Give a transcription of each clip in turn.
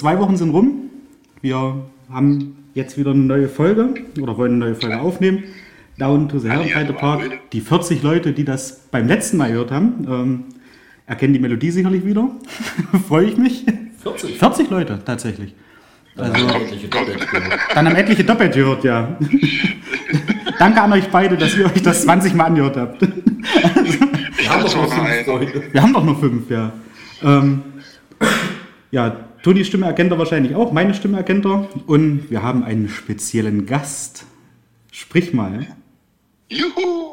Zwei Wochen sind rum. Wir haben jetzt wieder eine neue Folge oder wollen eine neue Folge aufnehmen. Down to the Herrenbreite Park. Die 40 Leute, die das beim letzten Mal gehört haben, ähm, erkennen die Melodie sicherlich wieder. Freue ich mich. 40. 40 Leute tatsächlich. Also, etliche doppelt gehört. Dann haben etliche doppelt gehört, ja. Danke an euch beide, dass ihr euch das 20 Mal angehört habt. Wir haben doch noch noch fünf einen. Leute. Wir haben doch nur fünf, ja. Ähm, ja, Tonis Stimme erkennt er wahrscheinlich auch, meine Stimme erkennt er. Und wir haben einen speziellen Gast. Sprich mal. Juhu!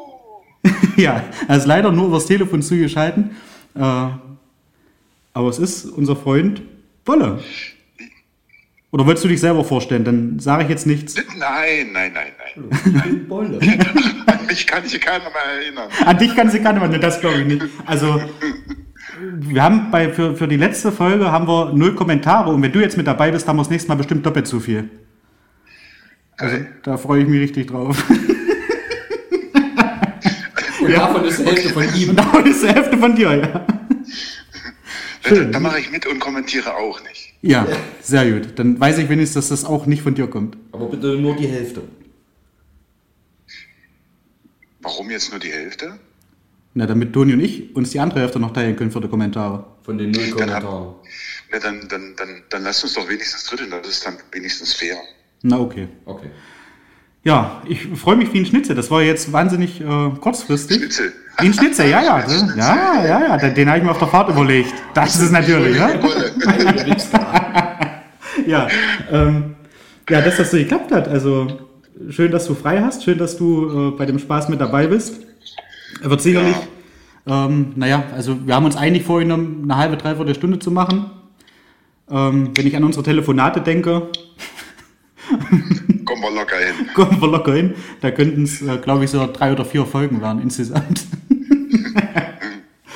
ja, er ist leider nur übers Telefon zugeschalten. Äh, aber es ist unser Freund Bolle. Oder wolltest du dich selber vorstellen? Dann sage ich jetzt nichts. Nein, nein, nein, nein. Ich bin Bolle. An mich kann sich keiner mehr erinnern. An dich kann sich keiner, ne, das glaube ich nicht. Also, wir haben bei, für, für die letzte Folge haben wir null Kommentare und wenn du jetzt mit dabei bist, haben wir das nächste Mal bestimmt doppelt so viel. Also, da freue ich mich richtig drauf. Und davon ist die Hälfte von ihm. Und davon ist die Hälfte von dir, ja. Schön. Da mache ich mit und kommentiere auch nicht. Ja, sehr gut. Dann weiß ich wenigstens, dass das auch nicht von dir kommt. Aber bitte nur die Hälfte. Warum jetzt nur die Hälfte? Na, damit Toni und ich uns die andere Hälfte noch teilen können für die Kommentare. Von den null Dann, Kommentaren. na, dann, dann, dann, dann lasst uns doch wenigstens dritteln, das ist dann wenigstens fair. Na, okay. Okay. Ja, ich freue mich wie ein Schnitzel. Das war jetzt wahnsinnig äh, kurzfristig. Schnitzel. Wie ein Schnitzel, ja, ja. Schnitzel. Ja, ja, ja. Den, den habe ich mir auf der Fahrt überlegt. Das ist es natürlich, ja. Wolle. Ja, ähm, ja, dass das so geklappt hat. Also schön, dass du frei hast. Schön, dass du äh, bei dem Spaß mit dabei bist. Er wird sicherlich, ähm, naja, also wir haben uns eigentlich vorgenommen, eine halbe, dreiviertel Stunde zu machen. Ähm, wenn ich an unsere Telefonate denke, Kommen wir locker hin. kommen wir locker hin. Da könnten es, äh, glaube ich, so drei oder vier Folgen werden insgesamt.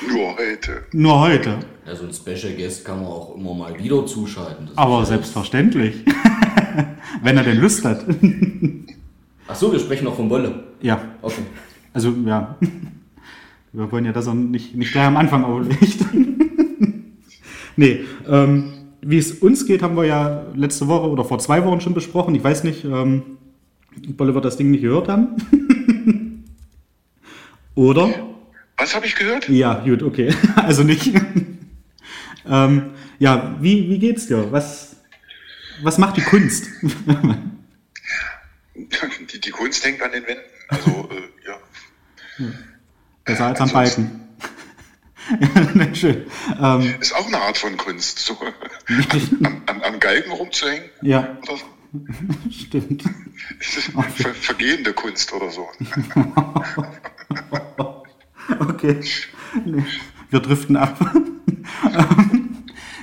Nur heute. Nur heute. Ja, so ein Special Guest kann man auch immer mal wieder zuschalten. Das Aber ja- selbstverständlich. wenn er denn Lust hat. Ach so, wir sprechen noch von Bolle. ja, Okay. Also ja. Wir wollen ja, dass er nicht, nicht gleich am Anfang auflegt. nee, ähm, wie es uns geht, haben wir ja letzte Woche oder vor zwei Wochen schon besprochen. Ich weiß nicht, ähm, Bolle wird das Ding nicht gehört haben. oder? Was habe ich gehört? Ja, gut, okay. Also nicht. ähm, ja, wie, wie geht's dir? Was, was macht die Kunst? Die, die Kunst hängt an den Wänden. Also, äh, ja. Besser als am Balken. ja, schön. Ähm, Ist auch eine Art von Kunst. So, am, am, am Galgen rumzuhängen. ja, Oder so. stimmt. Ver, vergehende Kunst oder so. Okay. Nee, wir driften ab.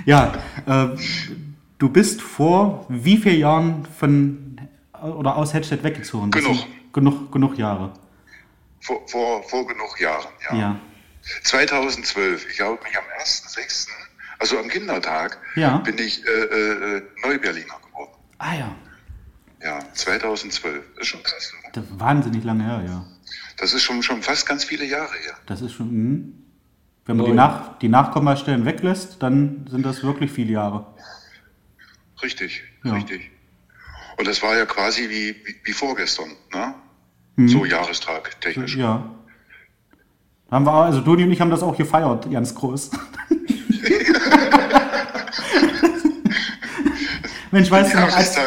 Ja, äh, du bist vor wie vielen Jahren von oder aus Hedstedt weggezogen? Genug. Genug, genug Jahre. Vor, vor, vor genug Jahren, ja. Ja. 2012, ich glaube mich am 1.6., also am Kindertag, Ja. bin ich äh, äh, Neuberliner geworden. Ah ja. Ja, 2012. Das ist schon krass, oder? Das ist wahnsinnig lange her, ja. Das ist schon, schon fast ganz viele Jahre her. Das ist schon. Mh. Wenn man die. Nach, die Nachkommastellen weglässt, dann sind das wirklich viele Jahre. Richtig, Ja. richtig. Und das war ja quasi wie, wie, wie vorgestern, ne? Mhm. So Jahrestag technisch. Ja. Haben wir, also Toni und ich haben das auch gefeiert, ganz groß. Mensch, weißt du noch, als,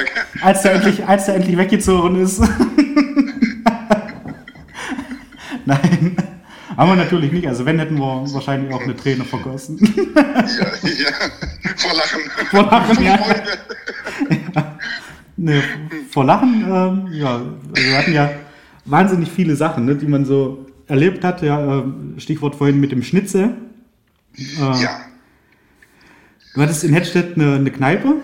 als, der endlich, als der endlich weggezogen ist. Nein. Haben wir natürlich nicht. Also wenn, hätten wir wahrscheinlich auch eine Träne vergossen. Ja, ja. Vor Lachen. Vor Lachen, ja. Freude. Ne, vor Lachen, ähm, ja, also wir hatten ja wahnsinnig viele Sachen, ne, die man so erlebt hat. Ja, ähm, Stichwort vorhin mit dem Schnitzel. Äh, Ja, Du hattest in Hedstedt eine, eine Kneipe,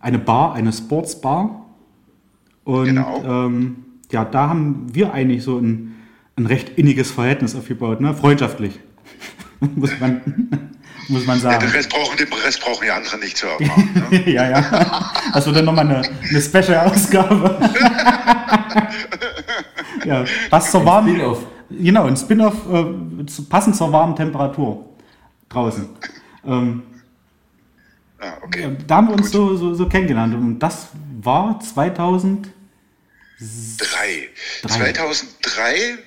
eine Bar, eine Sportsbar. Und Genau. ähm, ja, da haben wir eigentlich so ein, ein recht inniges Verhältnis aufgebaut, ne? freundschaftlich. muss, man, muss man ja sagen. den, Rest brauchen, den Rest brauchen ja andere nicht zu erfahren. Ne? ja, ja. Das wird dann nochmal eine, eine Special-Ausgabe. ja, was zur warmen. Spin-off. Genau, ein Spin-off, äh, passend zur warmen Temperatur draußen. Ähm, Ah, ja, okay. da haben wir uns so, so, so kennengelernt. Und das war 2000. Drei. Drei. 2003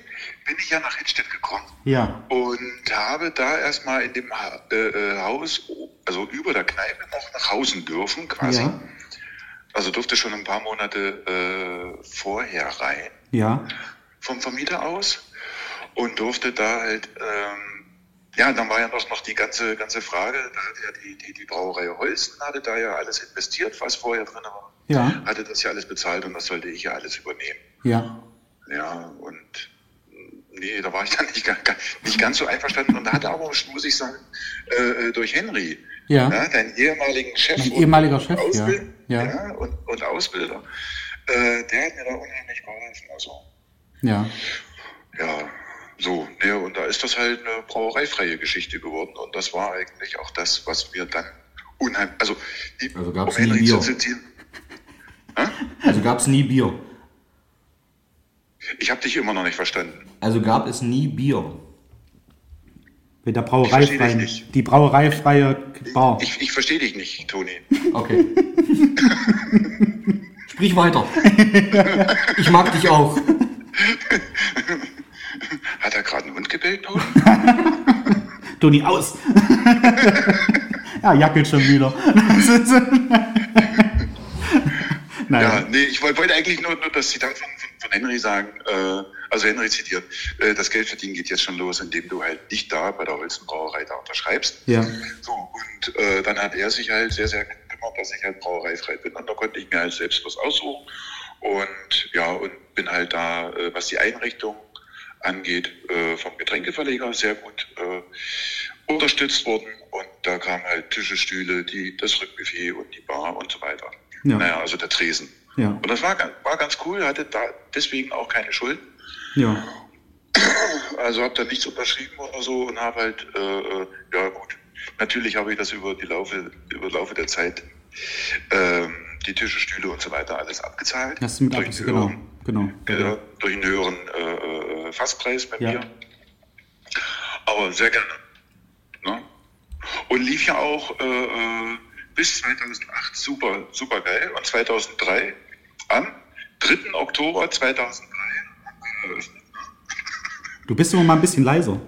bin ich ja nach Hedstedt gekommen. Ja, und habe da erstmal in dem Ha- äh, äh, Haus, also über der Kneipe, noch nach Hausen dürfen quasi. ja, Also durfte schon ein paar Monate äh, vorher rein. Ja, vom Vermieter aus. Und durfte da halt, ähm, ja, dann war ja noch, noch die ganze, ganze Frage, da hat ja die, die, die Brauerei Holsten, hatte da ja alles investiert, was vorher drin war, ja, hatte das ja alles bezahlt und das sollte ich ja alles übernehmen. ja. Ja, und nee, da war ich dann nicht, nicht ganz so einverstanden und da hatte aber, muss ich sagen, äh, äh, durch Henry, Ja. deinen ehemaligen Chef Mein und ehemaliger Chef, ja. Ausbild- Ja. ja, und, und Ausbilder, äh, der hat mir da unheimlich geholfen. Also, ja. ja, so, ne, und da ist das halt eine brauereifreie Geschichte geworden und das war eigentlich auch das, was mir dann unheimlich, also, die, Also gab's um nie Henry zu Bier? zitieren, Also gab es nie Bier. Ich habe dich immer noch nicht verstanden. Also gab es nie Bier. Mit der Ich brauereifreien, verstehe dich nicht. die brauereifreie Bar. Ich, ich verstehe dich nicht, Toni. Okay. Sprich weiter. Ich mag dich auch. Hat er gerade einen Hund gebellt, Toni? Toni, aus! ja, jackelt schon wieder. Nein. Ja, nee, ich wollte wollte eigentlich nur, nur das Zitat von, von, Henry sagen, äh, also Henry zitiert, äh, das Geldverdienen geht jetzt schon los, indem du halt nicht da bei der Holzenbrauerei da unterschreibst. Ja. So, und äh, dann hat er sich halt sehr, sehr gekümmert, dass ich halt brauereifrei bin. Und da konnte ich mir halt selbst was aussuchen. Und ja, und bin halt da, äh, was die Einrichtung angeht, äh, vom Getränkeverleger sehr gut äh, unterstützt worden. Und da kamen halt Tische, Stühle, die, das Rückbuffet und die Bar und so weiter. Ja. Naja, also der Tresen. Ja. Und das war, war ganz cool, hatte da deswegen auch keine Schulden. Ja. Also habe da nichts unterschrieben oder so und habe halt, äh, äh, ja gut, natürlich habe ich das über die Laufe, über Laufe der Zeit, ähm, die Tische, Stühle und so weiter alles abgezahlt. Hast du mit durch, ab, einen genau. höheren, Genau. äh, durch einen höheren äh, äh, Fasspreis bei Ja. mir. Aber sehr gerne. Ne? Und lief ja auch äh, äh, bis 2008 super, super geil. Und 2003, am 3. Oktober 2003, haben wir eröffnet. Du bist immer mal ein bisschen leiser.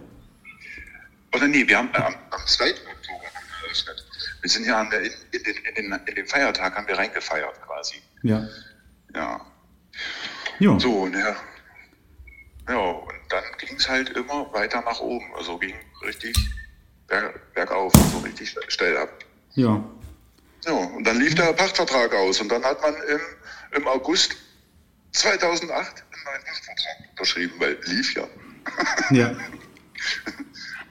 Oder nee, wir haben äh, am, am 2. Oktober eröffnet. Wir sind ja an der, in, in, den, in, den, in den Feiertag haben wir reingefeiert quasi. Ja. Ja. Ja. So, und ja. Ja, und dann ging es halt immer weiter nach oben. Also ging richtig berg, bergauf, so richtig steil ab. Ja. Ja, und dann lief der Pachtvertrag aus und dann hat man im, im August 2008 einen neuen Pachtvertrag unterschrieben, weil lief ja. Ja.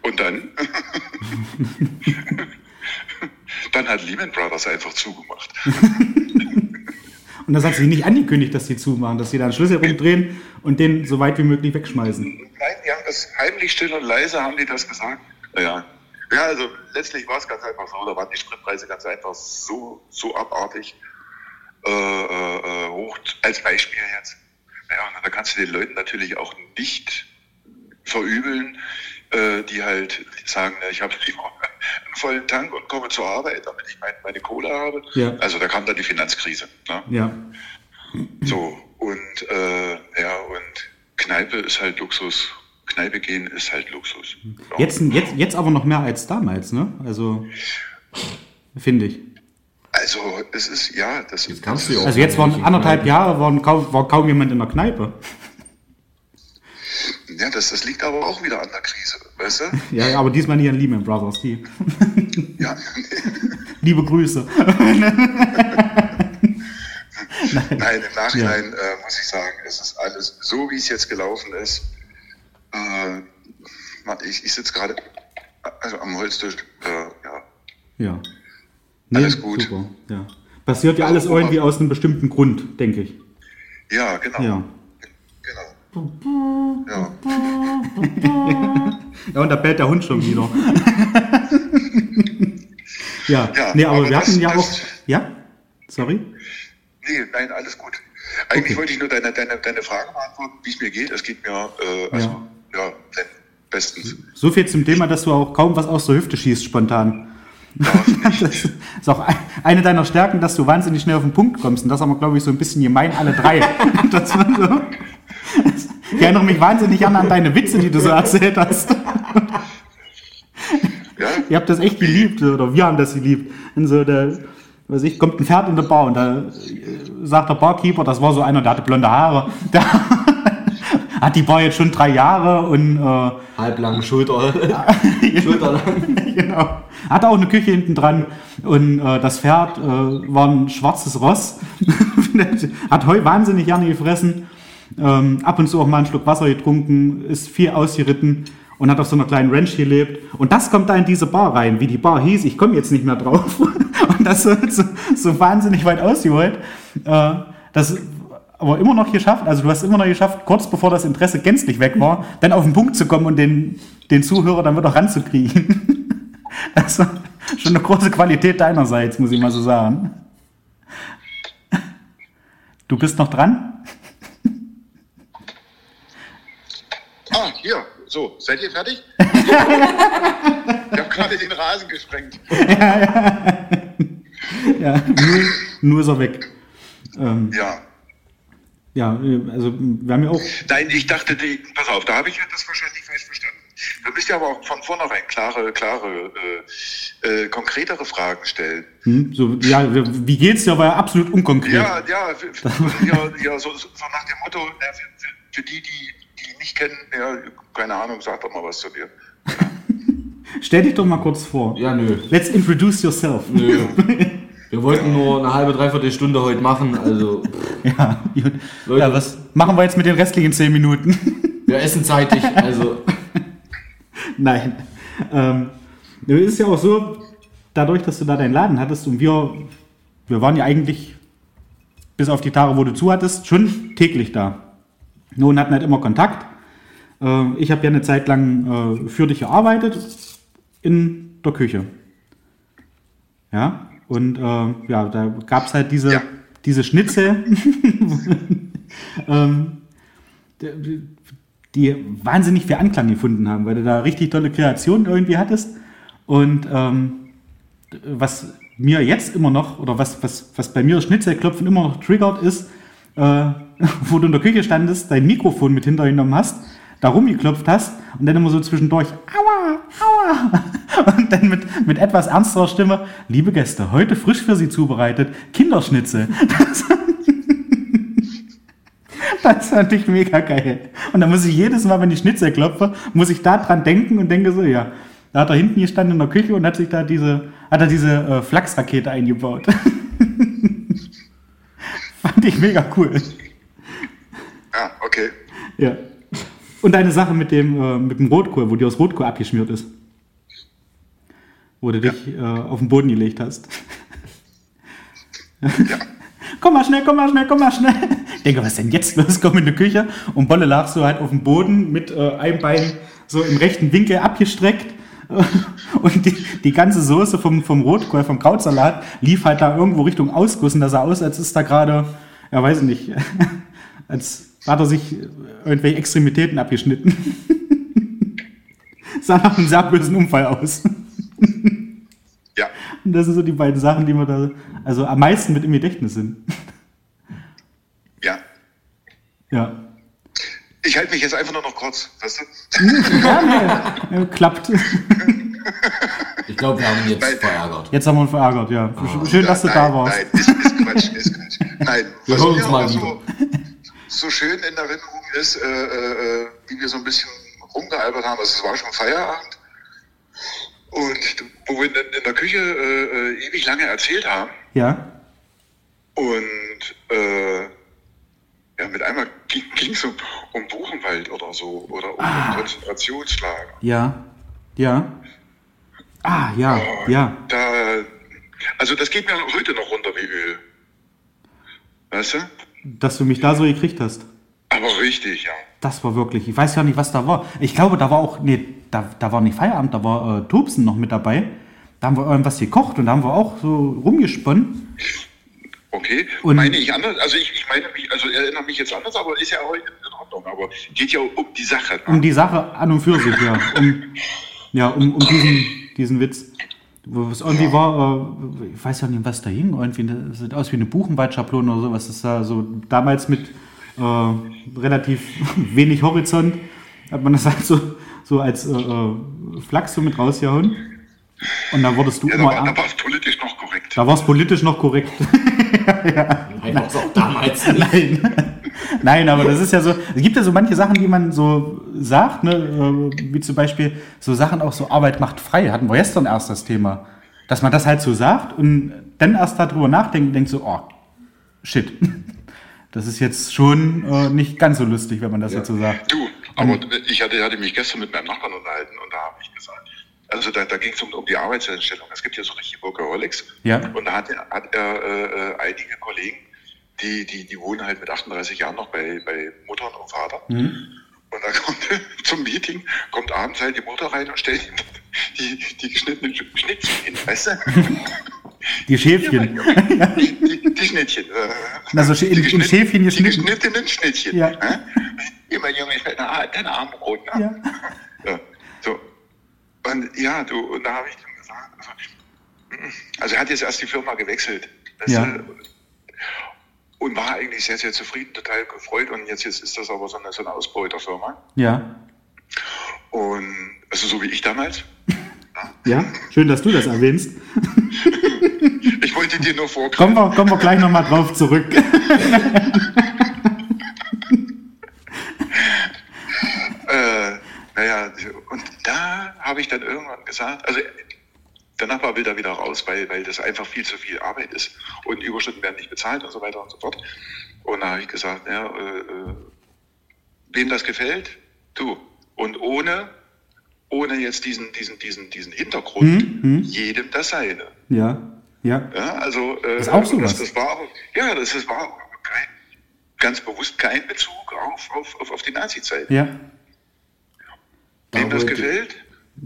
Und dann, dann hat Lehman Brothers einfach zugemacht. Und das hat sie nicht angekündigt, dass sie zumachen, dass sie da einen Schlüssel rumdrehen und den so weit wie möglich wegschmeißen. Nein, die haben das heimlich still und leise haben die das gesagt. Ja, ja also letztlich war es ganz einfach so, da waren die Spritpreise ganz einfach so, so abartig äh, äh, äh, hoch, als Beispiel jetzt. Ja, und da kannst du den Leuten natürlich auch nicht verübeln, äh, die halt sagen, na, ich habe lieber einen vollen Tank und komme zur Arbeit, damit ich mein, meine Kohle habe. Ja. Also da kam dann die Finanzkrise. Ne? Ja. So, und äh, ja, und Kneipe ist halt Luxus. Kneipe gehen ist halt Luxus. Ja. Jetzt, jetzt, jetzt aber noch mehr als damals, ne? Also, finde ich. Also es ist, ja, das Jetzt kannst du ja auch Also jetzt waren anderthalb. Jahre, waren kaum, war kaum jemand in der Kneipe. Ja, das das, liegt aber auch wieder an der Krise, weißt du? Ja, aber diesmal nicht an Lehman Brothers. Die. Ja, Liebe Grüße. Nein, im Nachhinein äh, muss ich sagen, es ist alles so, wie es jetzt gelaufen ist. Äh, ich ich sitze gerade also am Holztisch. Äh, ja. Ja. Alles gut. Super. Ja. Passiert ja alles Also, irgendwie aus einem bestimmten Grund, denke ich. ja, genau. Ja. Genau. Ja. Ja, und da bellt der Hund schon wieder. ja. Ja, nee, aber, aber wir das- hatten ja auch. Ja? Sorry? Nee, nein, alles gut. Eigentlich Okay. wollte ich nur deine, deine, deine Frage beantworten, wie es mir geht. Es geht mir, äh, also, ja, bestens. So viel zum Thema, dass du auch kaum was aus der Hüfte schießt spontan. Das ist auch ein- eine deiner Stärken, dass du wahnsinnig schnell auf den Punkt kommst. Und das haben wir, glaube ich, so ein bisschen gemein, alle drei. Das war so. Ich erinnere mich wahnsinnig gerne an deine Witze, die du so erzählt hast. Ja, Ihr habt das echt geliebt, oder wir haben das geliebt. Und so, da, weiß ich, kommt ein Pferd in der Bar und da äh, sagt der Barkeeper, das war so einer, der hatte blonde Haare, der hat die Bar jetzt schon drei Jahre und äh, Halblang Schulter. Schulterlang. genau. Hat auch eine Küche hinten dran und äh, das Pferd äh, war ein schwarzes Ross. hat Heu wahnsinnig gerne gefressen. Ähm, ab und zu auch mal einen Schluck Wasser getrunken, ist viel ausgeritten und hat auf so einer kleinen Ranch gelebt. Und das kommt da in diese Bar rein. Wie die Bar hieß, ich komme jetzt nicht mehr drauf. und das so, so, so wahnsinnig weit ausgeholt. Äh, das aber immer noch geschafft, also du hast immer noch geschafft, kurz bevor das Interesse gänzlich weg war, dann auf den Punkt zu kommen und den, den Zuhörer dann wieder ranzukriegen. War schon eine große Qualität deinerseits, muss ich mal so sagen. Du bist noch dran? Ah, hier, so, seid ihr fertig? ich habe gerade den Rasen gesprengt. Ja, nur, nur ist er weg. Ähm, Ja. Ja, äh, also wir haben ja auch. Nein, ich dachte, die, pass auf, da habe ich das wahrscheinlich falsch verstanden. Du müsst ja aber auch von vornherein klare, klare, äh, äh, konkretere Fragen stellen. Hm, so, ja, wie geht's dir? War ja absolut unkonkret. Ja, ja, ja, ja so, so nach dem Motto, für, für, für die, die, die nicht kennen, ja, keine Ahnung, sag doch mal was zu dir. Stell dich doch mal kurz vor. Ja, nö. Let's introduce yourself. Nö. Wir wollten nur eine halbe, dreiviertel Stunde heute machen, also Ja, gut. Leute. ja, was machen wir jetzt mit den restlichen zehn Minuten? wir essen zeitig, also Nein. Ähm, es ist ja auch so, dadurch, dass du da deinen Laden hattest und wir, wir waren ja eigentlich, bis auf die Tage, wo du zu hattest, schon täglich da. Nun hatten halt immer Kontakt. Äh, ich habe ja eine Zeit lang äh, für dich gearbeitet in der Küche. Ja, und äh, ja, da gab es halt diese, Ja. diese Schnitzel. ähm, die- wahnsinnig viel Anklang gefunden haben, weil du da richtig tolle Kreationen irgendwie hattest. Und ähm, was mir jetzt immer noch, oder was, was, was bei mir das Schnitzelklopfen immer noch triggert, ist, äh, wo du in der Küche standest, dein Mikrofon mit hintergenommen hast, da rumgeklopft hast und dann immer so zwischendurch, aua, aua. Und dann mit, mit etwas ernsterer Stimme, liebe Gäste, heute frisch für Sie zubereitet, Kinderschnitzel. Das, das fand ich mega geil. Und da muss ich jedes Mal, wenn ich Schnitzel klopfe, muss ich da dran denken und denke so, ja, da hat er hinten gestanden in der Küche und hat sich da diese, hat er diese äh, Flachsrakete eingebaut. fand ich mega cool. Ja, okay. Ja. Und deine Sache mit dem, äh, mit dem Rotkohl, wo dir das Rotkohl abgeschmiert ist. Wo du dich äh, auf den Boden gelegt hast. komm mal schnell, komm mal schnell, komm mal schnell. Ich denke, was ist denn jetzt los? Komm in die Küche. Und Bolle lag so halt auf dem Boden mit äh, einem Bein so im rechten Winkel abgestreckt. Und die, die ganze Soße vom, vom Rotkohl, vom Krautsalat, lief halt da irgendwo Richtung Ausguss. Und da sah aus, als ist da gerade, ja weiß ich nicht, als hat er sich irgendwelche Extremitäten abgeschnitten. sah nach einem sehr bösen Unfall aus. Ja, Und das sind so die beiden Sachen, die mir da also am meisten mit im Gedächtnis sind. ja. Ja. Ich halte mich jetzt einfach nur noch kurz, weißt du? ja klappt. ich glaube, wir haben ihn Nein. jetzt verärgert. Jetzt haben wir ihn verärgert, ja. Schön, dass du nein, da warst. Nein, ist, ist Quatsch, ist Quatsch. Nein, Wir hören mir uns mal aber so, so schön in Erinnerung ist, äh, äh, äh, wie wir so ein bisschen rumgealbert haben. Also es war schon Feierabend. Und wo wir dann in der Küche äh, äh, ewig lange erzählt haben. Ja. Und äh, ja, mit einmal ging es um, um Buchenwald oder so oder um Ah. Konzentrationslager. Ja. Ja. Ah, ja, ja. Da, also das geht mir heute noch runter wie Öl. Weißt du? Dass du mich da so gekriegt hast. Aber richtig, ja. Das war wirklich, ich weiß ja nicht, was da war. Ich glaube, da war auch, nee, da, da war nicht Feierabend, da war äh, Tobsen noch mit dabei. Da haben wir irgendwas gekocht und da haben wir auch so rumgesponnen. Okay. Und- meine ich anders? Also ich, ich meine mich, also erinnere mich jetzt anders, aber ist ja heute in Ordnung. Aber geht ja um die Sache. ne? Um die Sache an und für sich, ja. Um, ja, um, um diesen, diesen Witz. Wo es irgendwie war, äh, ich weiß ja nicht, was da hing, irgendwie, das sieht aus wie eine Buchenwaldschablone oder sowas. Das ist da so damals mit äh, relativ wenig Horizont, hat man das halt so, so als äh, äh, Flachs so mit rausgehauen. Und da wurdest du ja, da immer. war, da war es politisch noch korrekt. Da war es politisch noch korrekt. Nein, auch damals nicht. Nein. Nein, aber das ist ja so. Es gibt ja so manche Sachen, die man so sagt, ne? äh, wie zum Beispiel so Sachen auch so Arbeit macht frei. Hatten wir gestern erst das Thema. Dass man das halt so sagt und dann erst darüber nachdenkt und denkt so, oh, shit. Das ist jetzt schon äh, nicht ganz so lustig, wenn man das jetzt so sagt. Du, aber ich hatte, hatte mich gestern mit meinem Nachbarn unterhalten und da habe ich gesagt, also da, da ging es um, um die Arbeitseinstellung. Es gibt ja so richtig Workaholics. Ja. Und da hat er, hat er äh, einige Kollegen, die, die, die wohnen halt mit 38 Jahren noch bei, bei Mutter und Vater. Mhm. Und dann kommt zum Meeting, kommt abends halt die Mutter rein und stellt ihm die, die geschnittenen Schnittchen hin, weißt du? Die Schäfchen. Die, die, die Schnittchen. Äh, Na, so in- die in Schäfchen Die geschnitten. geschnittenen Schnittchen. Ja. Immer Junge, deine, deine Armbrot. Ne? Ja. Ja, so. Und ja, du, und da habe ich ihm gesagt, also, also er hat jetzt erst die Firma gewechselt. Ja. Und war eigentlich sehr, sehr zufrieden, total gefreut. Und jetzt, jetzt ist das aber so eine, so eine Ausbeuterfirma. Ja. Und also so wie ich damals. Ja, schön, dass du das erwähnst. Ich wollte dir nur vorgreifen. Kommen wir, kommen wir gleich nochmal drauf zurück. Naja, und da habe ich dann irgendwann gesagt, also der Nachbar will da wieder raus, weil, weil das einfach viel zu viel Arbeit ist und Überstunden werden nicht bezahlt und so weiter und so fort. Und da habe ich gesagt, ja, äh, äh, wem das gefällt, du. Und ohne, ohne jetzt diesen, diesen, diesen, diesen Hintergrund, Mhm, jedem das seine. Ja, ja. Ja, also äh, ist auch sowas. das, das war, ja, das ist, war kein, ganz bewusst kein Bezug auf, auf, auf, auf die Nazi-Zeit. Ja. Wem das gefällt,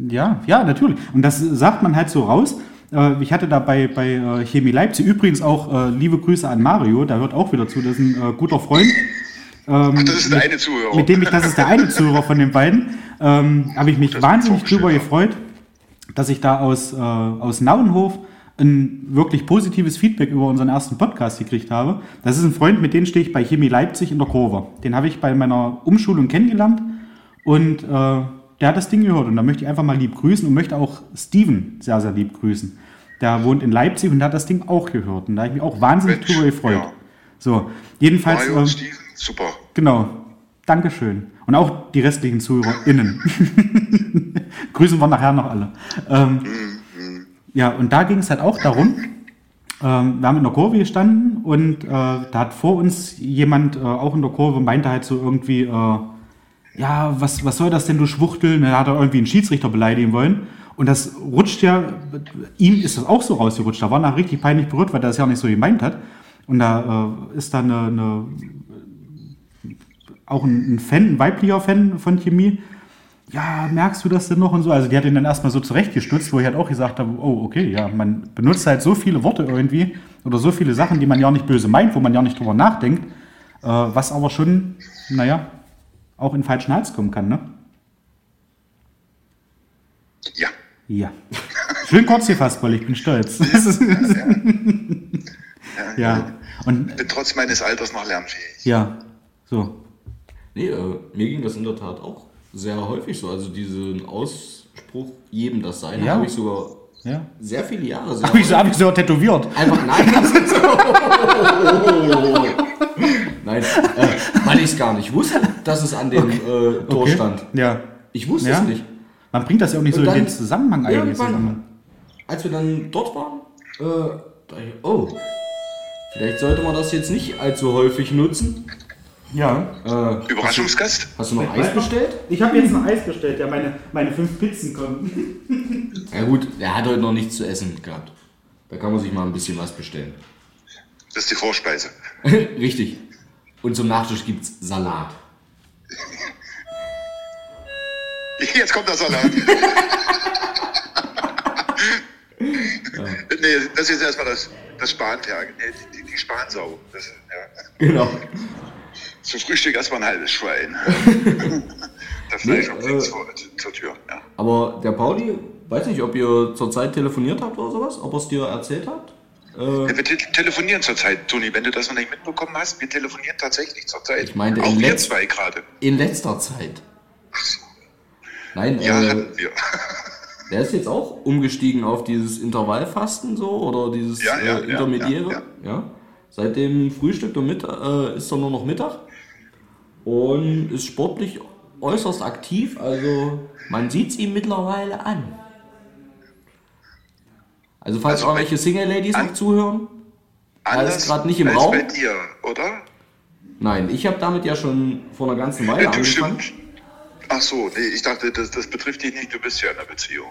Ja, ja, natürlich. Und das sagt man halt so raus. Äh, Ich hatte da bei, bei äh, Chemie Leipzig übrigens auch äh, liebe Grüße an Mario, der hört auch wieder zu, das ist ein guter Freund. Ach, das ist der eine Zuhörer. Mit dem ich, das ist der eine Zuhörer von den beiden, ähm, habe ich mich Das wahnsinnig drüber gefreut, dass ich da aus, äh, aus Nauenhof ein wirklich positives Feedback über unseren ersten Podcast gekriegt habe. Das ist ein Freund, mit dem stehe ich bei Chemie Leipzig in der Kurve. Den habe ich bei meiner Umschulung kennengelernt und äh, der hat das Ding gehört und da möchte ich einfach mal lieb grüßen und möchte auch Steven sehr, sehr lieb grüßen. Der wohnt in Leipzig und der hat das Ding auch gehört und da habe ich mich auch wahnsinnig Mensch, drüber gefreut. ja. So, jedenfalls... Mario ähm, und Steven, super. Genau. Dankeschön. Und auch die restlichen ZuhörerInnen. Grüßen wir nachher noch alle. Ähm, ja, und da ging es halt auch darum, ähm, wir haben in der Kurve gestanden und äh, da hat vor uns jemand äh, auch in der Kurve meinte halt so irgendwie, äh, ja, was, was soll das denn, du Schwuchtel? Da hat er irgendwie einen Schiedsrichter beleidigen wollen. Und das rutscht ja, ihm ist das auch so rausgerutscht. Da war er richtig peinlich berührt, weil er das ja auch nicht so gemeint hat. Und da äh, ist da eine, eine auch ein, ein Fan, ein weiblicher Fan von Chemie. Ja, merkst du das denn noch und so? Also die hat ihn dann erstmal so zurechtgestutzt, wo ich halt auch gesagt habe, oh, okay, ja, man benutzt halt so viele Worte irgendwie oder so viele Sachen, die man ja nicht böse meint, wo man ja nicht drüber nachdenkt, äh, was aber schon, naja, auch in den falschen Hals kommen kann, ne? Ja. Ja. Schön kurz gefasst, weil ich bin stolz. ja. Und Bin trotz meines Alters noch lernfähig. ja, so. Nee, äh, mir ging das in der Tat auch sehr häufig so. Also diesen Ausspruch, jedem das Seine, Ja. habe ich sogar Ja. sehr viele Jahre. Sehr Habe ich, so, hab ich so tätowiert. Einfach, nein, das ist so. Nein, äh, weil ich es gar nicht wusste, dass es an dem äh, Tor Okay. stand. Ja. Ich wusste Ja? es nicht. Man bringt das ja auch nicht so Und in dann- den Zusammenhang eigentlich. Irgendwann, als wir dann dort waren, äh, dachte ich, oh, vielleicht sollte man das jetzt nicht allzu häufig nutzen. Ja. Äh, Überraschungsgast? hast du noch Eis bestellt? Ich habe jetzt ein Eis bestellt, ja, meine, meine fünf Pizzen kommen. Ja gut, er hat heute noch nichts zu essen gehabt. Da kann man sich mal ein bisschen was bestellen. Das ist die Vorspeise. Richtig. Und zum Nachtisch gibt's Salat. Jetzt kommt der Salat. Nee, das ist erstmal das, das Spanferkel, nee, die, die, Spansau. Das, ja. Genau. Zum Frühstück erstmal ein halbes Schwein. das Fleisch Nee, nee, äh, zur, zur Tür. Ja. Aber der Pauli, weiß nicht, ob ihr zurzeit telefoniert habt oder sowas, ob er es dir erzählt hat. Äh, Ja, wir te telefonieren zurzeit, Toni, wenn du das noch nicht mitbekommen hast. Wir telefonieren tatsächlich zurzeit. Ich meinte, Auch wir zwei gerade. in letzter Zeit. Nein, Ja, äh, hatten wir. der ist jetzt auch umgestiegen auf dieses Intervallfasten so oder dieses Ja, ja, äh, Intermediäre. ja, Ja, Seit dem Frühstück und Mittag äh, ist er nur noch Mittag und ist sportlich äußerst aktiv. Also man sieht es ihm mittlerweile an. Also falls Also, irgendwelche Single-Ladies noch zuhören, ist grad nicht im als Raum. bei dir, oder? nein, ich habe damit ja schon vor einer ganzen Weile Ja, angefangen. stimmt. Ach so, nee, ich dachte, das, das betrifft dich nicht, du bist ja in einer Beziehung.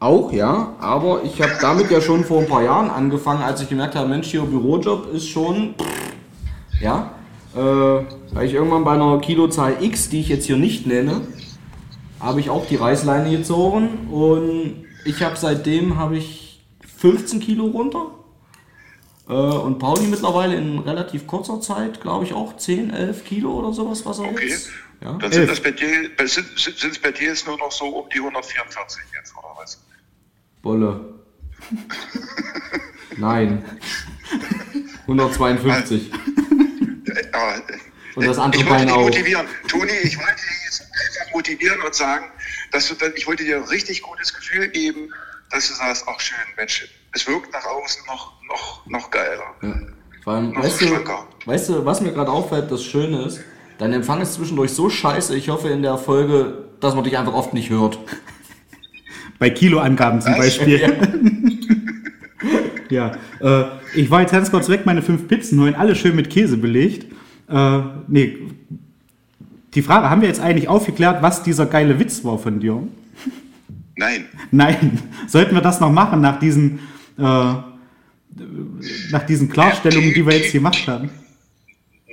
Auch, ja, aber ich habe damit ja schon vor ein paar Jahren angefangen, als ich gemerkt habe, Mensch, hier Bürojob ist schon, ja, äh, weil ich irgendwann bei einer Kilozahl X, die ich jetzt hier nicht nenne, habe ich auch die Reißleine gezogen und ich habe seitdem habe ich 15 Kilo runter äh, und Pauli mittlerweile in relativ kurzer Zeit, glaube ich auch 10, 11 Kilo oder sowas, was er Okay. jetzt, ja, Dann sind das bei dir, sind es bei dir jetzt nur noch so um die 144 jetzt, oder was? Bolle. Nein. 152. Ah, Und das andere ich wollte Bein dich auch. motivieren. Toni, ich wollte dich jetzt einfach motivieren und sagen, dass du dann, ich wollte dir ein richtig gutes Gefühl geben, dass du sagst, ach schön, Mensch, es wirkt nach außen noch, noch, noch geiler. Ja. Vor allem, Noch weißt, du, weißt du, was mir gerade auffällt, das Schöne ist, dein Empfang ist zwischendurch so scheiße, ich hoffe in der Folge, dass man dich einfach oft nicht hört. Bei Kiloangaben zum Was? Beispiel. Ja, äh, ich war jetzt ganz kurz weg, meine fünf Pizzen holen, alle schön mit Käse belegt. Äh, nee, die Frage, haben wir jetzt eigentlich aufgeklärt, was dieser geile Witz war von dir? Nein, Nein, sollten wir das noch machen nach diesen, äh, nach diesen Klarstellungen, die wir jetzt gemacht haben?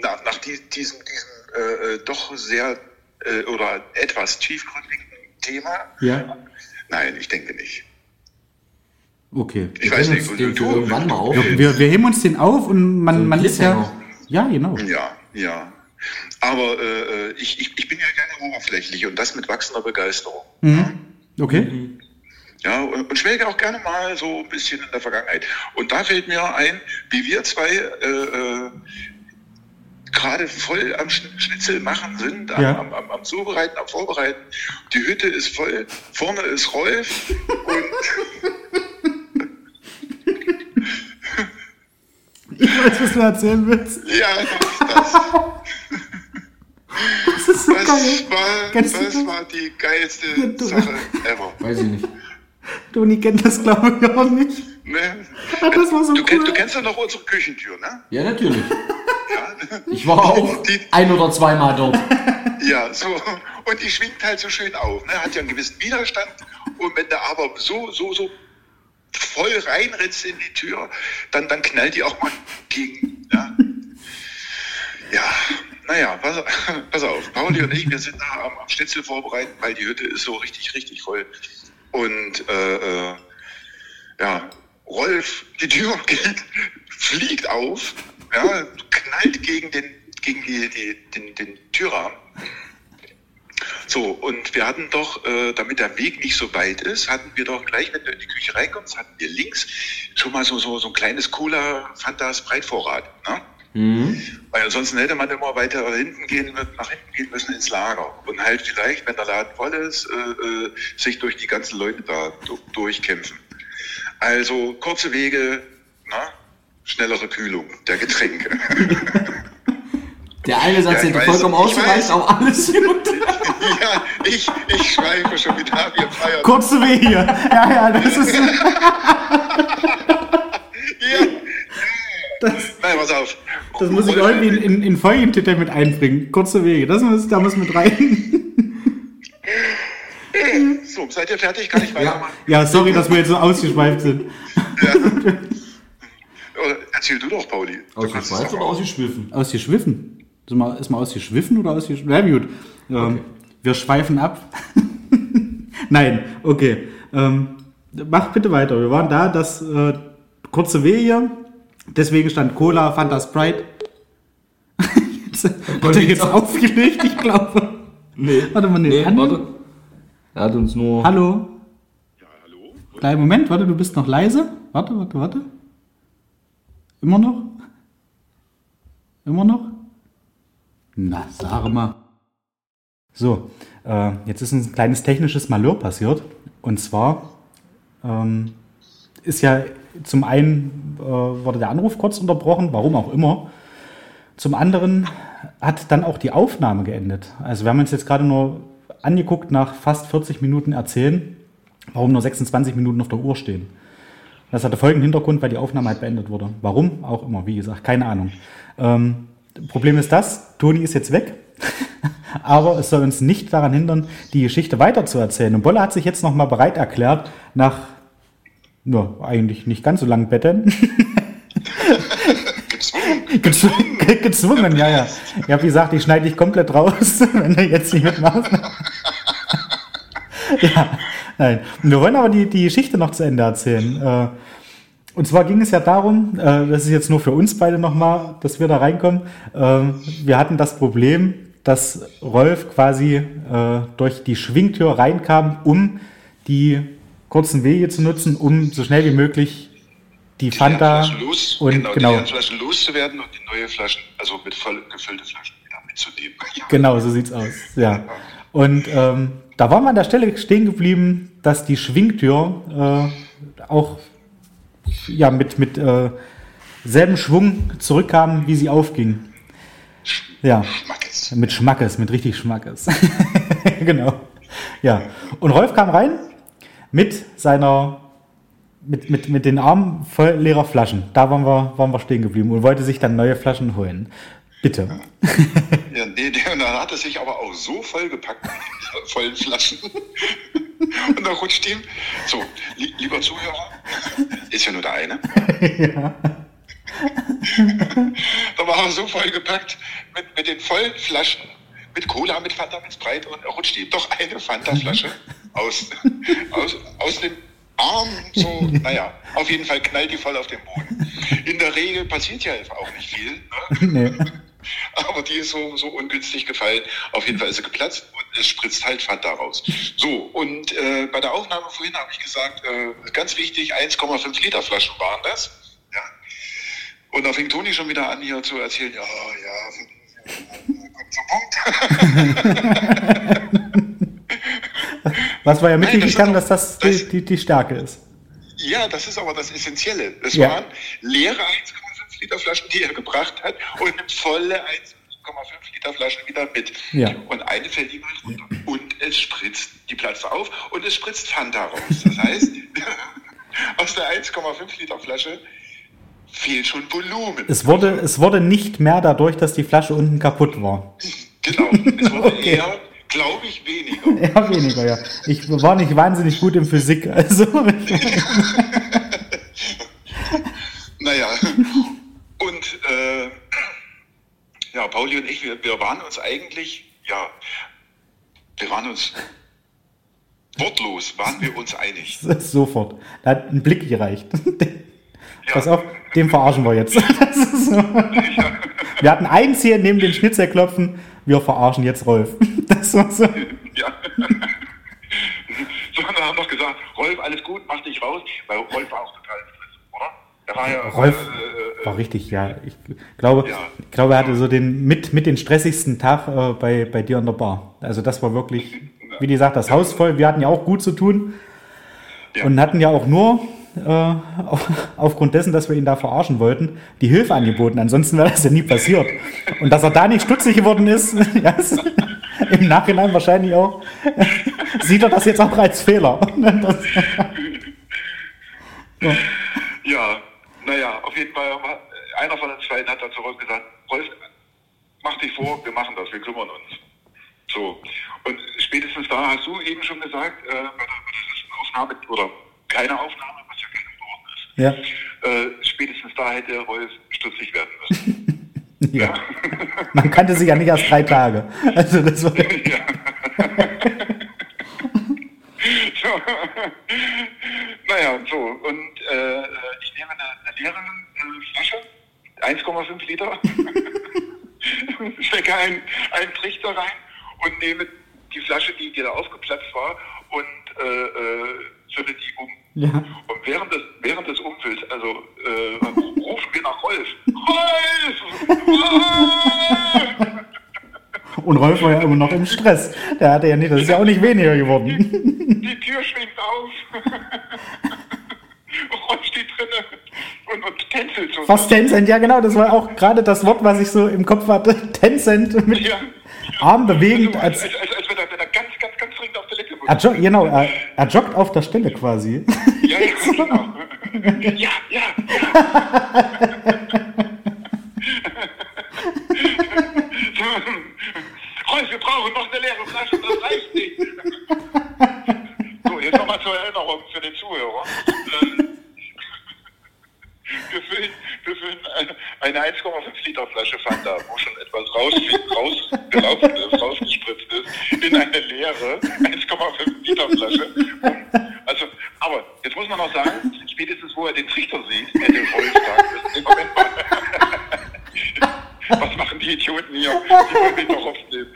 nach, nach die, diesem, diesem äh, äh, doch sehr äh, oder etwas tiefgründigen Thema, Ja, nein, ich denke nicht. okay. Ich weiß können nicht, du, du, mal auf. Wir, wir heben uns den auf und man, So man ist ja. Ja, genau. Ja, ja. Aber äh, äh, ich, ich, ich bin ja gerne oberflächlich und das mit wachsender Begeisterung. Okay. Ja, und, schwelge auch gerne mal so ein bisschen in der Vergangenheit. Und da fällt mir ein, wie wir zwei äh, äh, gerade voll am Schn- Schnitzel machen sind, am, Ja. am, am, am Zubereiten, am Vorbereiten. Die Hütte ist voll, vorne ist Rolf und Ich weiß, was du erzählen willst. ja, das, Das ist so das, geil. war, Kennst du das das? war die geilste du- Sache ever. Weiß ich nicht. Toni kennt das, glaube ich, auch nicht. Ne? Ah, das war so du, kennst, cool. du kennst ja noch unsere Küchentür, ne? Ja, natürlich. Ja, Ich war auch Die- ein oder zweimal dort. Ja, so. Und die schwingt halt so schön auf. Ne? Hat ja einen gewissen Widerstand. Und wenn du aber so, so, so voll reinrennst in die Tür, dann, dann knallt die auch mal gegen. Ja, ja naja, pass, pass auf. Pauli und ich, wir sind da am, Schnitzel vorbereiten, weil die Hütte ist so richtig, richtig voll. Und äh, äh, ja, Rolf, die Tür geht, fliegt auf, ja, knallt gegen den, gegen die, die, den, den Türrahmen. So, und wir hatten doch, äh, damit der Weg nicht so weit ist, hatten wir doch gleich, wenn du in die Küche reinkommst, hatten wir links schon mal so, so, so ein kleines Cola Fantas Breitvorrat. Ne? Weil ansonsten hätte man immer weiter hinten gehen, nach hinten gehen müssen ins Lager. Und halt vielleicht, wenn der Laden voll ist, äh, äh, sich durch die ganzen Leute da du- durchkämpfen. Also kurze Wege, na, schnellere Kühlung der Getränke. Der eine Satz Ja, hätte vollkommen ich ausgereicht, aber alles gut. Ja, ich, ich schweife schon wieder ab, ihr feiert. Kurze Wege. Ja, ja, das ist. Ja. Nein, pass auf. Das muss ich irgendwie in, in, in Folgentitel mit einbringen. Kurze Wege. Das muss, da muss mit rein. So, seid ihr fertig? Kann ich weitermachen? Ja, sorry, dass wir jetzt so ausgeschweift sind. Oder Erzähl du doch, Pauli. Du Aus kannst der es Schweiz doch oder. Ausgeschwiffen. Ausgeschwiffen. Ist mal, ist mal ausgeschwiffen oder ausgeschwiffen? Ja, gut. Ähm, Wir schweifen ab. Nein, okay. Ähm, mach bitte weiter. Wir waren da, das äh, kurze Wege. Deswegen stand Cola, Fanta Sprite. jetzt, hat er jetzt aufgelegt, ich glaube. Nee. Warte mal, nee. Nee, Hallo? warte. Er hat uns nur. Hallo? Ja, hallo? Kleinen Moment, warte, du bist noch leise. Warte, warte, warte. Immer noch? Immer noch? Na, sag mal. So, äh, jetzt ist ein kleines technisches Malheur passiert. Und zwar ähm, ist ja zum einen äh, wurde der Anruf kurz unterbrochen, warum auch immer. Zum anderen hat dann auch die Aufnahme geendet. Also wir haben uns jetzt gerade nur angeguckt nach fast 40 Minuten erzählen, warum nur 26 Minuten auf der Uhr stehen. Das hatte folgenden Hintergrund, weil die Aufnahme halt beendet wurde. Warum? Auch immer, wie gesagt, keine Ahnung. Ähm, Problem ist das, Toni ist jetzt weg, aber es soll uns nicht daran hindern, die Geschichte weiterzuerzählen. Und Bolle hat sich jetzt nochmal bereit erklärt, nach ja, eigentlich nicht ganz so langen Betten, gezwungen, gezwungen, ja, ja. Ich habe gesagt, ich schneide dich komplett raus, wenn du jetzt nicht mitmachst. ja, nein. Wir wollen aber die, die Geschichte noch zu Ende erzählen. Äh, Und zwar ging es ja darum, äh, das ist jetzt nur für uns beide nochmal, dass wir da reinkommen. Ähm, Wir hatten das Problem, dass Rolf quasi äh, durch die Schwingtür reinkam, um die kurzen Wege zu nutzen, um so schnell wie möglich die Fanta Flaschen los, und genau, genau, die Flaschen loszuwerden und die neue Flaschen, also mit voll gefüllte Flaschen wieder mitzunehmen. Genau, so sieht's aus. Ja. Und ähm, da waren wir an der Stelle stehen geblieben, dass die Schwingtür äh, auch ja, mit, mit äh, selben Schwung zurückkam, wie sie aufging. Ja, Schmackes. mit Schmackes, mit richtig Schmackes. genau. Ja. Und Rolf kam rein mit seiner, mit, mit, mit den Armen voll leerer Flaschen. Da waren wir, waren wir stehen geblieben und wollte sich dann neue Flaschen holen. Bitte. Ja, nee, der, dann hat er sich aber auch so vollgepackt mit den vollen Flaschen. Und da rutscht ihm, so, li lieber Zuhörer, ist ja nur der eine. da war er so vollgepackt mit, mit den vollen Flaschen, mit Cola, mit Fanta, mit Sprite und er rutscht ihm doch eine Fanta-Flasche aus, aus, aus dem Arm, so, naja, auf jeden Fall knallt die voll auf den Boden. In der Regel passiert ja auch nicht viel. Ne? Nee. Aber die ist so, so ungünstig gefallen. Auf jeden Fall ist sie geplatzt und es spritzt halt Fanta raus. So, und äh, bei der Aufnahme vorhin habe ich gesagt, äh, ganz wichtig, 1,5 Liter Flaschen waren das. Ja. Und da fing Toni schon wieder an, hier zu erzählen, ja, ja. Was wir ja mitgekriegt haben, dass das das- die, die Stärke ist. Ja, das ist aber das Essentielle. Es Ja. waren leere 1,5 Liter Flaschen, die er gebracht hat, und volle 1,5 Liter Flaschen wieder mit. Ja. Und eine fällt ihm halt runter. Und es spritzt, die platzt auf und es spritzt Fanta raus. Das heißt, aus der 1,5 Liter Flasche fehlt schon Volumen. Es wurde, es wurde nicht mehr dadurch, dass die Flasche unten kaputt war. Genau. Es wurde Okay. eher, glaube ich, weniger. Ja, weniger, ja. Ich war nicht wahnsinnig gut in Physik, also. Naja. Und äh, ja, Pauli und ich, wir, wir waren uns eigentlich, ja, wir waren uns wortlos, waren wir uns einig. Sofort. Da hat ein Blick gereicht. Pass auf, den verarschen wir jetzt. So. Wir hatten ein Ziel neben den Schnitzelklopfen, wir verarschen jetzt Rolf. Das war so. Ja. so, und dann haben wir gesagt, Rolf, alles gut, mach dich raus, weil Rolf war auch total? Er war ja, Rolf äh, äh, war richtig, ja. Ich glaube, Ja. ich glaube, er hatte so den mit, mit den stressigsten Tag äh, bei, bei dir an der Bar. Also das war wirklich, wie gesagt, das Haus voll. Wir hatten ja auch gut zu tun und hatten ja auch nur äh, auf, aufgrund dessen, dass wir ihn da verarschen wollten, die Hilfe angeboten. Ansonsten wäre das ja nie passiert. Und dass er da nicht stutzig geworden ist, ist Im Nachhinein wahrscheinlich auch. Sieht er das jetzt auch als Fehler? Das, Ja, naja, auf jeden Fall, einer von den zwei hat dann zurück gesagt, Rolf, mach dich vor, wir machen das, wir kümmern uns. So, und spätestens da hast du eben schon gesagt, äh, bei, der, Aufnahme, oder keine Aufnahme, ja äh, spätestens da hätte Rolf stutzig werden müssen. ja. Man kannte sich ja nicht erst drei Tage. Also das war, ja. so. Naja, so. Und äh, ich nehme eine, eine leere äh, Flasche, 1,5 Liter, stecke einen, einen Trichter rein und nehme die Flasche, die, die da aufgeplatzt war, und äh, äh, fülle die um. Ja. Und während des, während des Umfülls, also äh, rufen wir nach Rolf. Rolf! Rolf! Und Rolf war ja immer noch im Stress. Der hatte ja nicht, das ist ja auch nicht weniger geworden. Die Tür schwingt auf. Rolf steht drinne und, und tänzelt so. Fast Tencent, ja genau, das war auch gerade das Wort, was ich so im Kopf hatte. Tencent mit Ja. Arm bewegend. Also, als, Als, als, als wenn, er, wenn er ganz, ganz, ganz dringend auf Toilette muss. Er joggt, genau, er, er joggt auf der Stelle quasi. Ja, ja, genau. Ja, ja, ja. Rolf, wir brauchen noch eine leere Flasche, das reicht nicht. So, jetzt nochmal zur Erinnerung für den Zuhörer. Ähm, Wir füllen, wir füllen eine 1,5 Liter Flasche Fanta, wo schon etwas raus, rausgelaufen ist, rausgespritzt ist, in eine leere 1,5 Liter Flasche. Also, aber jetzt muss man noch sagen, spätestens wo er den Trichter sieht, hätte Rolf sagen müssen, nee, Moment mal. Was machen die Idioten hier? Die wollen mich doch aufnehmen.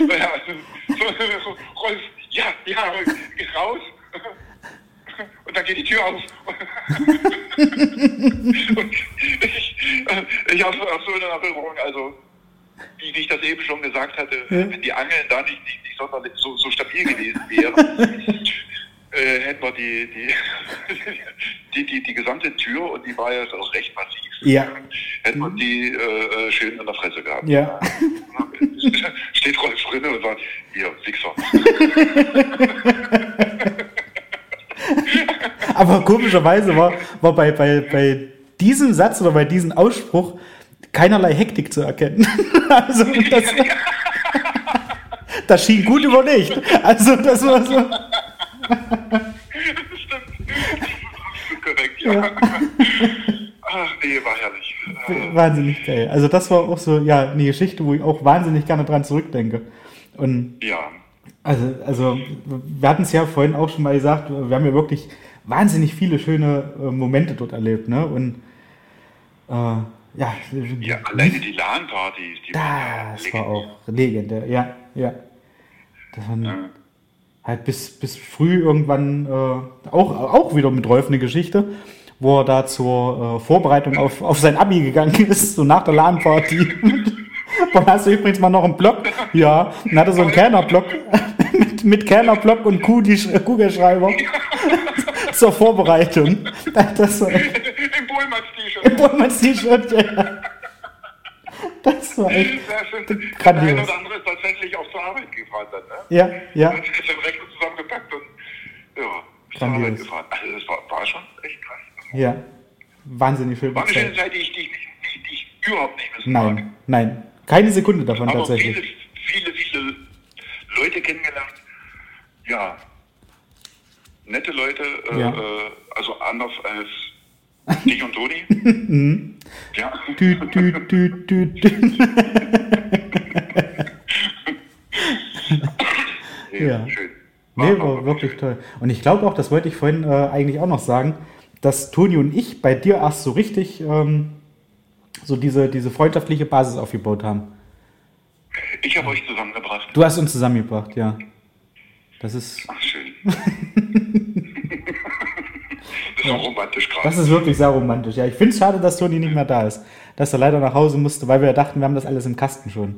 Naja, so, so, Rolf, ja, ja, geh raus. Und dann geht die Tür auf. Und ich äh, ich habe hab so eine Erinnerung, also wie, wie ich das eben schon gesagt hatte, wenn die Angeln da nicht, nicht, nicht sonderlich so, so stabil gewesen wären, äh, hätten wir die, die, die, die, die gesamte Tür, und die war ja auch recht massiv, Ja. hätten wir die äh, schön in der Fresse gehabt. Ja. Steht Rolf drinne und sagt, hier, Wichser. Aber komischerweise war, war bei, bei, bei diesem Satz oder bei diesem Ausspruch keinerlei Hektik zu erkennen. Also das, das schien gut überlegt. Also das war so. Stimmt. Korrekt, ja. Ach nee, war herrlich. Äh, Wahnsinnig geil. Also das war auch so, ja, eine Geschichte, wo ich auch wahnsinnig gerne dran zurückdenke. Und Ja, also, also wir hatten es ja vorhin auch schon mal gesagt, wir haben ja wirklich wahnsinnig viele schöne äh, Momente dort erlebt, ne? Und äh, ja, ja, alleine die LAN-Partys, die waren ja das war auch legendär, ja, ja. Das waren Ja. halt bis, bis früh irgendwann äh, auch, auch wieder mit Rolf eine Geschichte, wo er da zur äh, Vorbereitung auf, auf sein Abi gegangen ist, so nach der LAN-Party. Und hast du übrigens mal noch einen Block? Ja, dann hat er so einen Kerner-Block mit, mit Kerner-Block und Kugel- Kugelschreiber zur Vorbereitung. Das war echt Im Bullmanns-T-Shirt. Bullmanns T-Shirt. Ja. Das war echt Das Grandios. Der eine oder andere ist tatsächlich auch zur Arbeit gefahren dann, ne? Ja, ja. Hat sich den Rechner zusammengepackt und ja, zur. Arbeit gefahren. Also das war, war schon. Ja. Wahnsinnig schön. War eine schöne Zeit. Die ich, die die, die ich überhaupt nicht missen mag. Nein, nein. Keine Sekunde davon Aber tatsächlich. viele, viele, viele Leute kennengelernt. Ja, nette Leute, äh, Ja. äh, also anders als dich und Toni. ja. Tü, tü, tü, tü, tü. Nee, Ja. Schön. Nee, war wirklich toll. Und ich glaube auch, das wollte ich vorhin äh, eigentlich auch noch sagen, dass Toni und ich bei dir erst so richtig ähm, so diese, diese freundschaftliche Basis aufgebaut haben. Ich habe euch zusammengebracht. Du hast uns zusammengebracht, ja. Das ist, Ach, schön. das ist auch romantisch gerade. das ist wirklich sehr romantisch. Ja, ich finde es schade, dass Toni nicht mehr da ist. Dass er leider nach Hause musste, weil wir dachten, wir haben das alles im Kasten schon.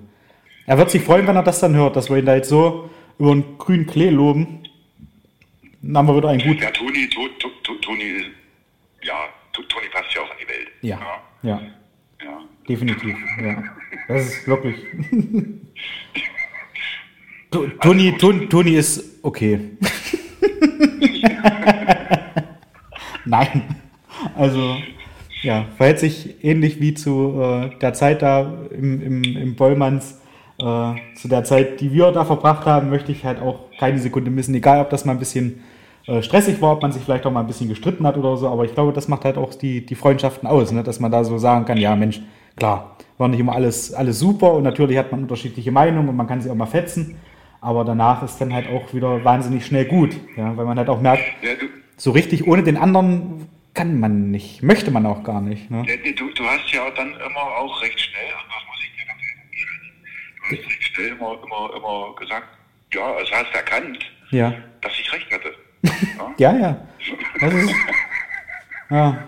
Er wird sich freuen, wenn er das dann hört, dass wir ihn da jetzt so über einen grünen Klee loben. Dann haben wir wieder einen gut. Ja, Toni, to, to, to, Toni, ja, to, Toni passt ja auch in die Welt. Ja, ja, Ja. definitiv. Ja. Das ist wirklich. Toni, Toni, Toni ist okay. Nein. Also, ja, verhält sich ähnlich wie zu äh, der Zeit da im, im, im Bollmanns. Äh, zu der Zeit, die wir da verbracht haben, möchte ich halt auch keine Sekunde missen. Egal, ob das mal ein bisschen äh, stressig war, ob man sich vielleicht auch mal ein bisschen gestritten hat oder so. Aber ich glaube, das macht halt auch die, die Freundschaften aus, ne? dass man da so sagen kann, ja Mensch, klar, war nicht immer alles, alles super und natürlich hat man unterschiedliche Meinungen und man kann sich auch mal fetzen. Aber danach ist dann halt auch wieder wahnsinnig schnell gut, ja, weil man halt auch merkt, Ja, so richtig ohne den anderen kann man nicht, möchte man auch gar nicht. Ne? ja, du, du hast ja dann immer auch recht schnell, und das muss ich dir ganz ehrlich sagen, du hast recht schnell immer, immer, immer gesagt, ja, also hast erkannt, Ja, dass ich recht hatte. ja, ja. Das ist, ja.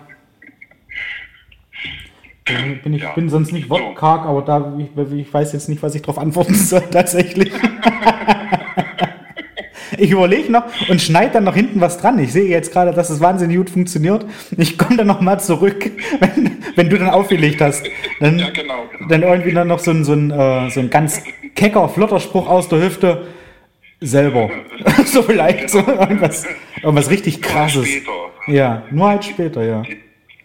Ich bin, ich Ja. bin sonst nicht wortkarg, aber da, ich, ich weiß jetzt nicht, was ich darauf antworten soll, tatsächlich. Ich überlege noch und schneide dann noch hinten was dran. Ich sehe jetzt gerade, dass es wahnsinnig gut funktioniert. Ich komme dann noch mal zurück, wenn, wenn du dann aufgelegt hast. Dann, Ja, genau, genau. dann irgendwie dann noch so ein, so ein, äh, so ein ganz kecker, flotter Spruch aus der Hüfte. Selber. so vielleicht. So irgendwas, irgendwas richtig krasses. Später, Ja, nur halt später, ja. die,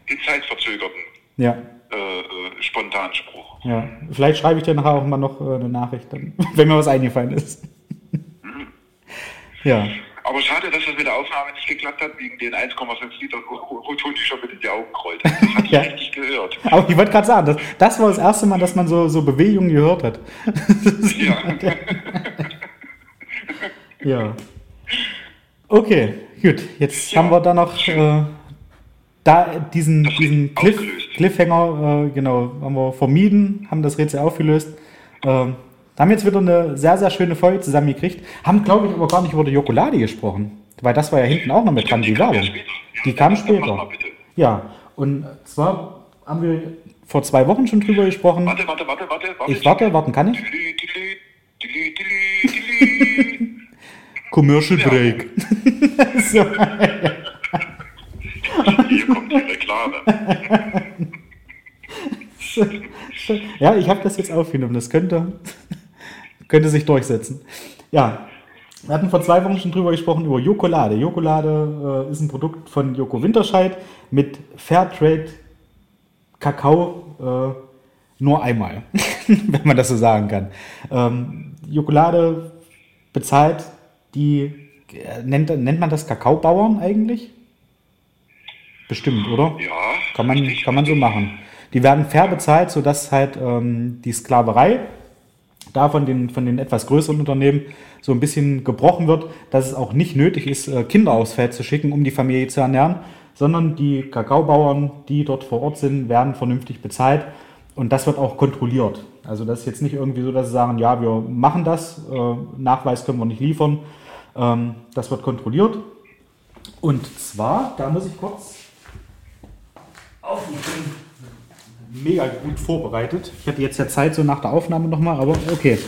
die zeitverzögerten Ja, äh, äh, Spontanspruch. ja. Vielleicht schreibe ich dir nachher auch mal noch äh, eine Nachricht, dann, wenn mir was eingefallen ist. ja. Aber schade, dass das mit der Aufnahme nicht geklappt hat, wegen den 1,5 Liter, wo Toni schon mit in die Augen rollt. Das hatte ich Ja. richtig gehört. Aber ich wollte gerade sagen, das, das war das erste Mal, dass man so, so Bewegungen gehört hat. Ja. Ja. Okay, gut. Jetzt Ja. haben wir da noch äh, da diesen, Das diesen Cliff. Cliffhanger, äh, genau, haben wir vermieden, haben das Rätsel aufgelöst. Ähm, haben jetzt wieder eine sehr, sehr schöne Folge zusammengekriegt. Haben, glaube ich, aber gar nicht über die Jokolade gesprochen. Weil das war ja hinten auch noch mit dran, die Werbung. Die kam später. Ja, und zwar haben wir vor zwei Wochen schon drüber gesprochen. Warte, warte, warte, warte. warte. Ich warte, warten kann ich? Commercial Break. so. Hier kommt die Reklame. Ja, ich habe das jetzt aufgenommen. Das könnte, könnte sich durchsetzen. Ja, wir hatten vor zwei Wochen schon drüber gesprochen über Jokolade. Jokolade äh, ist ein Produkt von Joko Winterscheid mit Fairtrade Kakao äh, nur einmal, wenn man das so sagen kann. Ähm, Jokolade bezahlt die, äh, nennt, nennt man das Kakaobauern eigentlich? Bestimmt, oder? Ja. Kann man, kann man so machen. Die werden fair bezahlt, sodass halt ähm, die Sklaverei da von den, von den etwas größeren Unternehmen so ein bisschen gebrochen wird, dass es auch nicht nötig ist, äh, Kinder aufs Feld zu schicken, um die Familie zu ernähren, sondern die Kakaobauern, die dort vor Ort sind, werden vernünftig bezahlt und das wird auch kontrolliert. Also das ist jetzt nicht irgendwie so, dass sie sagen, ja, wir machen das, äh, Nachweis können wir nicht liefern. Ähm, das wird kontrolliert. Und zwar, da muss ich kurz auf, mega gut vorbereitet. Ich hatte jetzt ja Zeit so nach der Aufnahme nochmal, aber okay.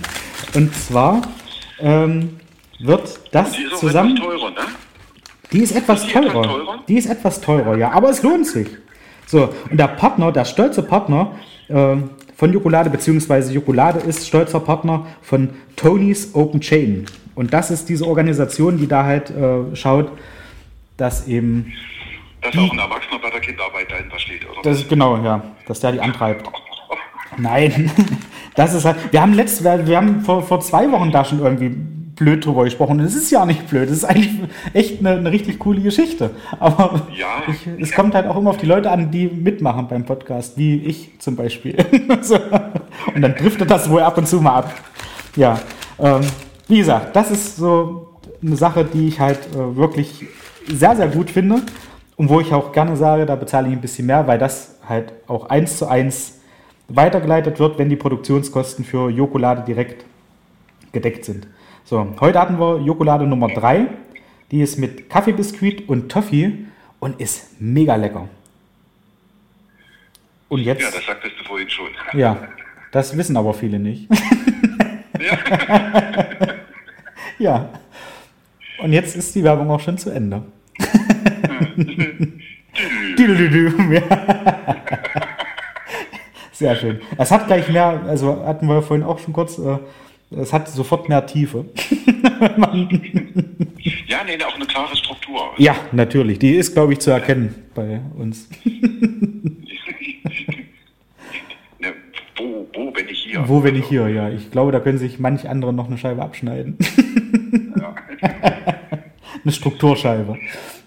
Und zwar ähm, wird das Die ist zusammen. teurer, ne? Die ist etwas die teurer. teurer? Die ist etwas teurer, ja, aber es lohnt sich. So, und der Partner, der stolze Partner ähm, von Jokolade, beziehungsweise Jokolade ist stolzer Partner von Tony's Open Chain. Und das ist diese Organisation, die da halt äh, schaut, dass eben, Dass auch ein Erwachsener bei der Kinderarbeit dahinter steht, oder? das ist genau, ja, dass der die antreibt. Nein, das ist halt, wir haben letzt, wir haben vor, vor zwei Wochen da schon irgendwie blöd drüber gesprochen. Und es ist ja nicht blöd, es ist eigentlich echt eine, eine richtig coole Geschichte. Aber Ja. ich, es kommt halt auch immer auf die Leute an, die mitmachen beim Podcast, wie ich zum Beispiel. Und dann driftet das wohl ab und zu mal ab. Ja, ähm, wie gesagt, das ist so eine Sache, die ich halt äh, wirklich sehr, sehr gut finde. Und wo ich auch gerne sage, da bezahle ich ein bisschen mehr, weil das halt auch eins zu eins weitergeleitet wird, wenn die Produktionskosten für Jokolade direkt gedeckt sind. So, heute hatten wir Jokolade Nummer 3. Die ist mit Kaffeebiskuit und Toffee und ist mega lecker. Und jetzt, Ja, das sagtest du vorhin schon. ja, das wissen aber viele nicht. ja. Und jetzt ist die Werbung auch schon zu Ende. Ja. Sehr schön. Es hat gleich mehr, also hatten wir vorhin auch schon kurz, äh, es hat sofort mehr Tiefe. ja, nee, auch eine klare Struktur. Ja, natürlich. Die ist, glaube ich, zu erkennen bei uns. ne, wo, wo bin ich hier? Wo bin ich hier, ja. Ich glaube, da können sich manch andere noch eine Scheibe abschneiden. Ja. eine Strukturscheibe.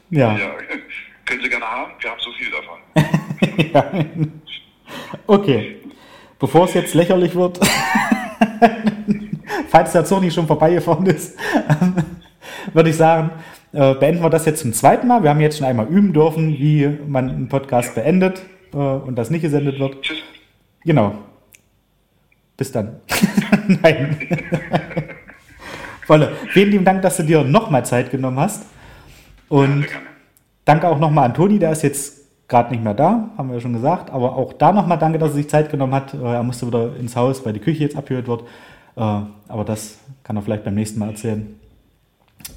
Ja. ja. Können Sie gerne haben, wir haben so viel davon. ja. Okay. Bevor es jetzt lächerlich wird, falls der nicht schon vorbeigefahren ist, würde ich sagen, äh, beenden wir das jetzt zum zweiten Mal. Wir haben jetzt schon einmal üben dürfen, wie man einen Podcast beendet äh, und das nicht gesendet wird. Tschüss. Genau. Bis dann. Nein. Wolle, vielen lieben Dank, dass du dir nochmal Zeit genommen hast. Und ja, danke auch nochmal an Toni, der ist jetzt gerade nicht mehr da, haben wir ja schon gesagt. Aber auch da nochmal danke, dass er sich Zeit genommen hat. Er musste wieder ins Haus, weil die Küche jetzt abgehört wird. Äh, aber das kann er vielleicht beim nächsten Mal erzählen.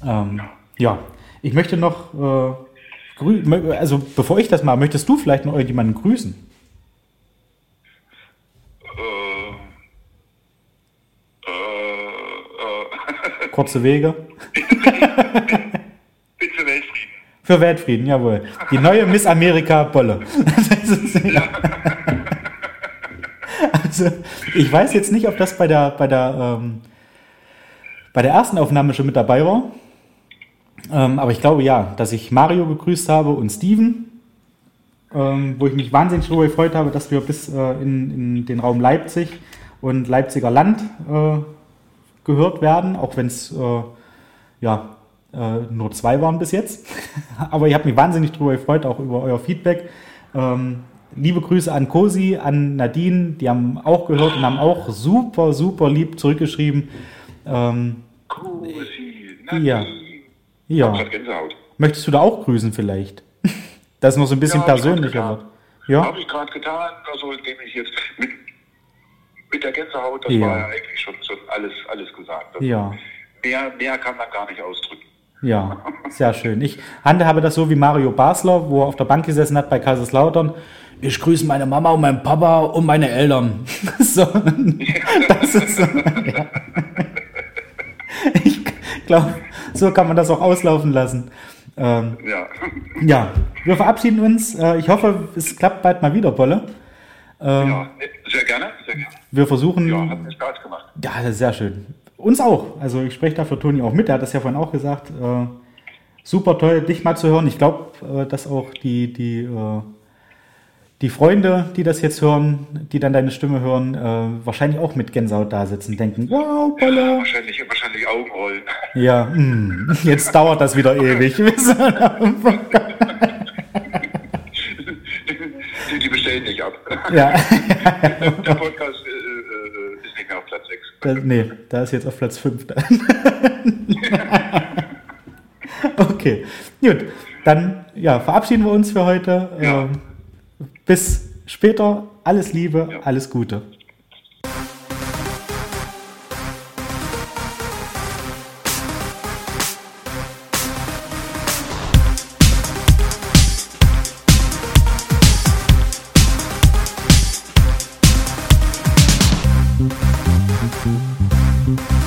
Ähm, ja, ich möchte noch, äh, also bevor ich das mache, möchtest du vielleicht noch irgendjemanden grüßen? Äh, äh, äh. Kurze Wege. Für Weltfrieden. Für Weltfrieden, jawohl. Die neue Miss Amerika Bolle. ja. Also, ich weiß jetzt nicht, ob das bei der, bei der, ähm, bei der ersten Aufnahme schon mit dabei war. Ähm, aber ich glaube ja, dass ich Mario begrüßt habe und Steven, ähm, wo ich mich wahnsinnig darüber gefreut habe, dass wir bis äh, in, in, den Raum Leipzig und Leipziger Land äh, gehört werden, auch wenn es äh, ja, äh, nur zwei waren bis jetzt. aber ich habe mich wahnsinnig darüber gefreut, auch über euer Feedback. Ähm, liebe Grüße an Cosi, an Nadine, die haben auch gehört und haben auch super, super lieb zurückgeschrieben. Ähm, Cosi, Nadine. Ja. Ja. Möchtest du da auch grüßen vielleicht? Das ist noch so ein bisschen ja, persönlicher wird. Ja. Habe ich gerade getan, also indem ich jetzt mit, mit der Gänsehaut, das ja. war ja eigentlich schon, schon alles, alles gesagt. Also ja. Mehr, mehr kann man gar nicht ausdrücken. Ja, sehr schön. Ich handhabe das so wie Mario Basler, wo er auf der Bank gesessen hat bei Kaiserslautern ich grüße meine Mama und meinen Papa und meine Eltern. so, das ist so, ja. Ich glaube, so kann man das auch auslaufen lassen. Ähm, ja. ja, wir verabschieden uns. Äh, ich hoffe, es klappt bald mal wieder, Bolle. Ähm, ja, sehr gerne. Wir versuchen. Ja, hat mir Spaß gemacht. Ja, sehr schön. Uns auch. Also ich spreche da für Toni auch mit. Er hat das ja vorhin auch gesagt. Äh, super toll, dich mal zu hören. Ich glaube, äh, dass auch die, die äh, die Freunde, die das jetzt hören, die dann deine Stimme hören, äh, wahrscheinlich auch mit Gänsehaut da sitzen, denken, wow, Bolle. Ja, wahrscheinlich, wahrscheinlich Augenrollen. Ja, mh, hm, jetzt dauert das wieder ewig. die, die bestellen nicht ab. Ja. Der Podcast äh, äh, ist nicht mehr auf Platz 6. Da, nee, da ist jetzt auf Platz 5. okay, gut. Dann ja, verabschieden wir uns für heute. Ja. Ähm, bis später. Alles Liebe, ja. alles Gute. Música